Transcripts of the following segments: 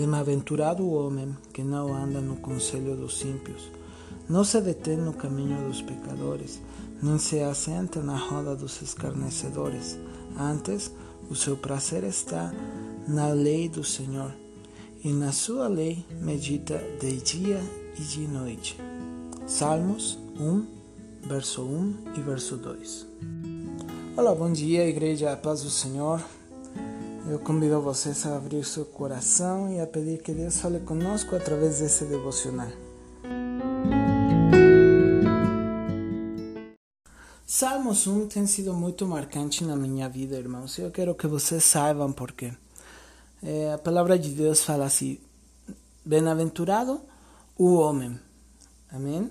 Bem-aventurado o homem que não anda no conselho dos ímpios, não se detém no caminho dos pecadores, nem se assenta na roda dos escarnecedores. Antes, o seu prazer está na lei do Senhor, e na sua lei medita de dia e de noite. Salmos 1, verso 1 e verso 2. Olá, bom dia, igreja, paz do Senhor. Eu convido vocês a abrir seu coração e a pedir que Deus fale conosco através desse devocional. Salmos 1 tem sido muito marcante na minha vida, irmãos. Eu quero que vocês saibam porque é, a palavra de Deus fala assim: Bem-aventurado o homem. Amém?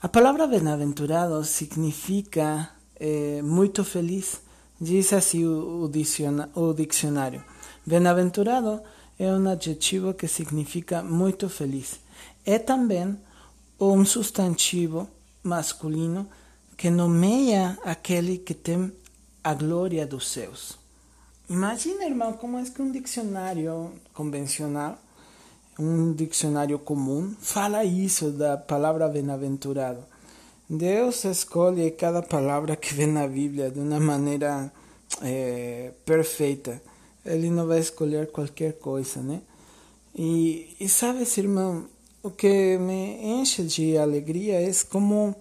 A palavra bem-aventurado significa é, muito feliz Diz assim o, dicionário: Bem-aventurado é um adjetivo que significa muito feliz. É também um substantivo masculino que nomeia aquele que tem a glória dos céus. Imagina, irmão, como é que um dicionário convencional, um dicionário comum, fala isso da palavra bem-aventurado. Deus escolhe cada palavra que vem na Bíblia de uma maneira é, perfeita. Ele não vai escolher qualquer coisa, né? E, e sabes, irmão, o que me enche de alegria é como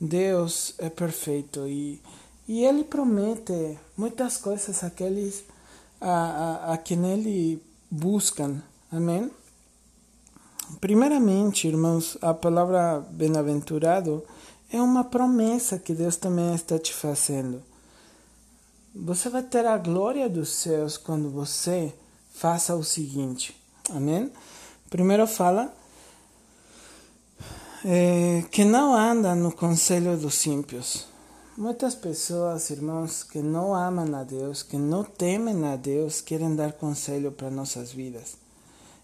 Deus é perfeito e, e Ele promete muitas coisas àqueles a, a, a quem Ele buscam. Amém? Primeiramente, irmãos, a palavra bem-aventurado é uma promessa que Deus também está te fazendo. Você vai ter a glória dos céus quando você faça o seguinte. Amém? Primeiro fala é, que não anda no conselho dos ímpios. Muitas pessoas, irmãos, que não amam a Deus, que não temem a Deus, querem dar conselho para nossas vidas.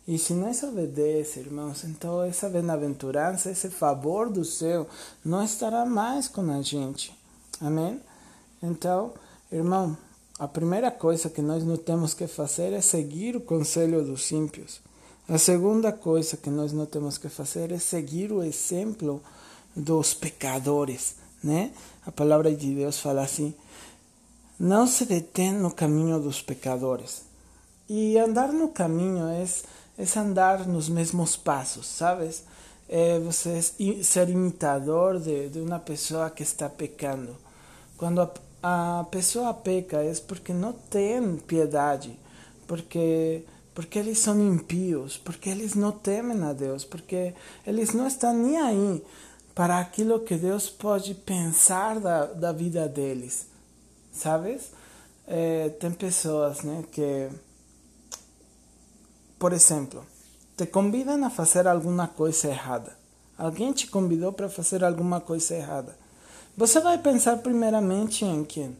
E se nós obedecemos, irmãos, então essa bem-aventurança, esse favor do céu, não estará mais com a gente. Amém? Então, irmão, a primeira coisa que nós não temos que fazer é seguir o conselho dos ímpios. A segunda coisa que nós não temos que fazer é seguir o exemplo dos pecadores, né? A palavra de Deus fala assim: não se detém no caminho dos pecadores. E andar no caminho é é andar nos mesmos passos, sabes? É você ser imitador de, de uma pessoa que está pecando. Quando a, a pessoa peca é porque não tem piedade, porque porque eles são impios, porque eles não temem a Deus, porque eles não estão nem aí para aquilo que Deus pode pensar da, da vida deles, sabes? É, tem pessoas né, que por exemplo, te convidam a fazer alguma coisa errada. Alguém te convidou para fazer alguma coisa errada. Você vai pensar primeiramente em quem?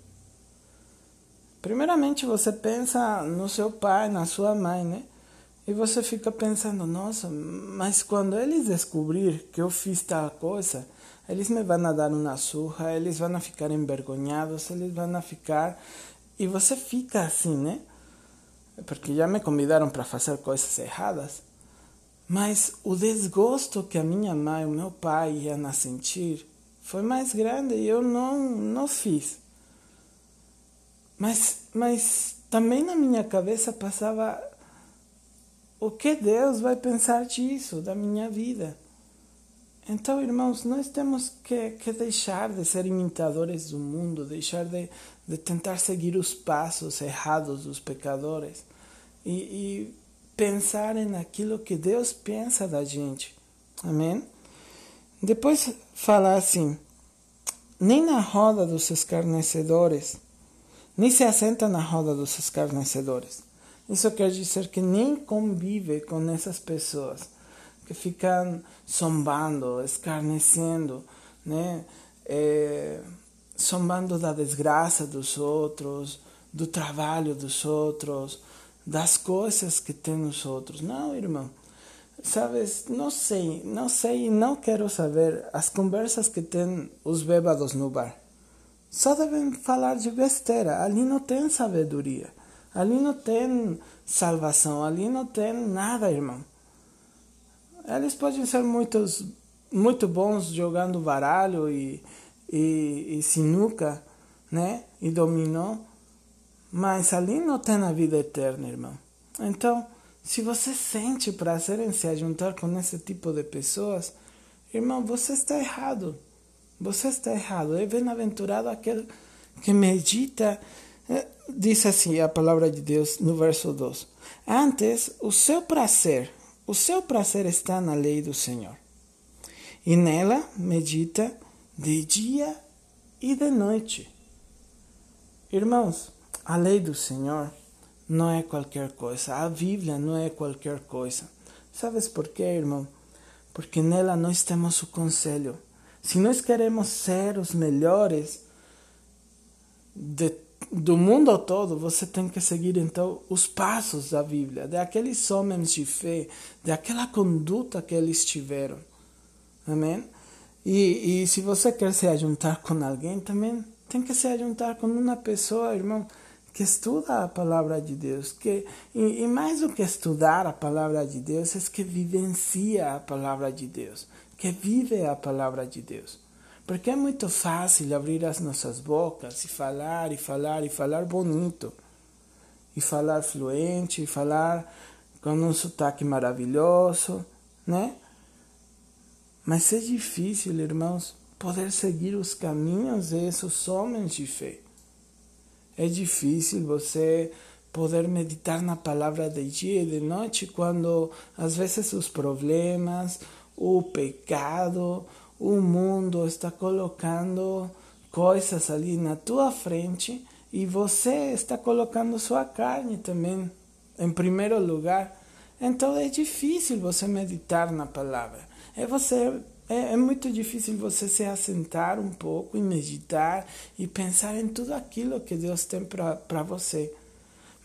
Primeiramente você pensa no seu pai, na sua mãe, né? E você fica pensando, nossa, mas quando eles descobrir que eu fiz tal coisa, eles me vão dar uma surra, eles vão ficar envergonhados, eles vão ficar. E você fica assim, né? Porque já me convidaram para fazer coisas erradas. Mas o desgosto que a minha mãe e o meu pai iam sentir foi mais grande e eu não, não fiz. Mas, mas também na minha cabeça passava o que Deus vai pensar disso, da minha vida. Então, irmãos, nós temos que, que deixar de ser imitadores do mundo, deixar de, de tentar seguir os passos errados dos pecadores e, e pensar naquilo que Deus pensa da gente. Amém? Depois falar assim: nem na roda dos escarnecedores, nem se assenta na roda dos escarnecedores. Isso quer dizer que nem convive com essas pessoas que ficam zombando, escarnecendo, né? É, zombando da desgraça dos outros, do trabalho dos outros, das coisas que tem nos outros. Não, irmão. Sabes, não sei, não sei e não quero saber as conversas que tem os bêbados no bar. Só devem falar de besteira, ali não tem sabedoria. Ali não tem salvação, ali não tem nada, irmão. Eles podem ser muitos, muito bons jogando baralho e, e, e sinuca, né? E dominó, mas ali não tem a vida eterna, irmão. Então, se você sente prazer em se juntar com esse tipo de pessoas, irmão, você está errado. Você está errado. É bem-aventurado aquele que medita. Eh, diz assim a palavra de Deus no verso 2: Antes, o seu prazer, o seu prazer está na lei do Senhor. E nela medita de dia e de noite. Irmãos, a lei do Senhor não é qualquer coisa. A Bíblia não é qualquer coisa. Sabes por quê, irmão? Porque nela nós temos o conselho. Se nós queremos ser os melhores de, do mundo todo, você tem que seguir então os passos da Bíblia, daqueles homens de fé, daquela conduta que eles tiveram. Amém? E, e se você quer se ajuntar com alguém, também tem que se ajuntar com uma pessoa, irmão, que estuda a palavra de Deus, que e, e, mais do que estudar a palavra de Deus, é que vivencia a palavra de Deus, que vive a palavra de Deus. Porque é muito fácil abrir as nossas bocas e falar e falar e falar bonito, e falar fluente, e falar com um sotaque maravilhoso, né? Mas é difícil, irmãos, poder seguir os caminhos desses homens de fé. É difícil você poder meditar na palavra de dia e de noite quando às vezes os problemas, o pecado, o mundo está colocando coisas ali na tua frente e você está colocando sua carne também em primeiro lugar. Então é difícil você meditar na palavra. É você é, é, muito difícil você se assentar um pouco e meditar e pensar em tudo aquilo que Deus tem para você.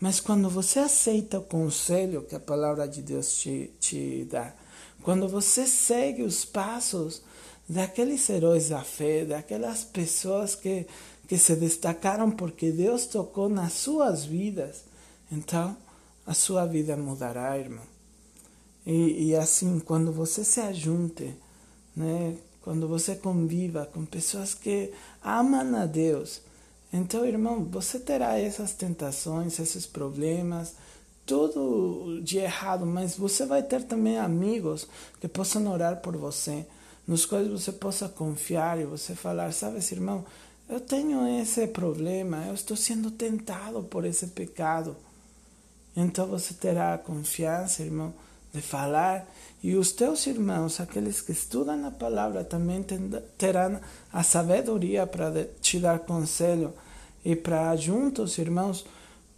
Mas quando você aceita o conselho que a palavra de Deus te, te dá, quando você segue os passos daqueles heróis da fé, daquelas pessoas que, que se destacaram porque Deus tocou nas suas vidas, então a sua vida mudará, irmão. E, e assim, quando você se ajunte né? Quando você conviva com pessoas que amam a Deus, então, irmão, você terá essas tentações, esses problemas, tudo de errado, mas você vai ter também amigos que possam orar por você, nos quais você possa confiar e você falar, sabes, irmão, eu tenho esse problema, eu estou sendo tentado por esse pecado. Então você terá a confiança, irmão, de falar, e os teus irmãos, aqueles que estudam a palavra, também terão a sabedoria para te dar conselho e para juntos, irmãos,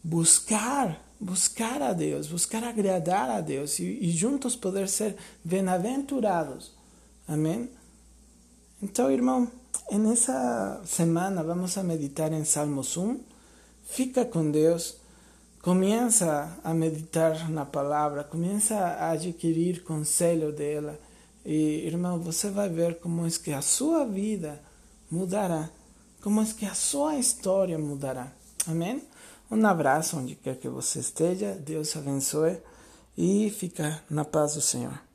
buscar, buscar a Deus, buscar agradar a Deus e, e juntos poder ser bem-aventurados. Amém? Então, irmão, nessa semana vamos a meditar em Salmos 1. Fica com Deus começa a meditar na palavra, começa a adquirir conselho dela. E, irmão, você vai ver como é que a sua vida mudará, como é que a sua história mudará. Amém? Um abraço onde quer que você esteja, Deus abençoe e fica na paz do Senhor.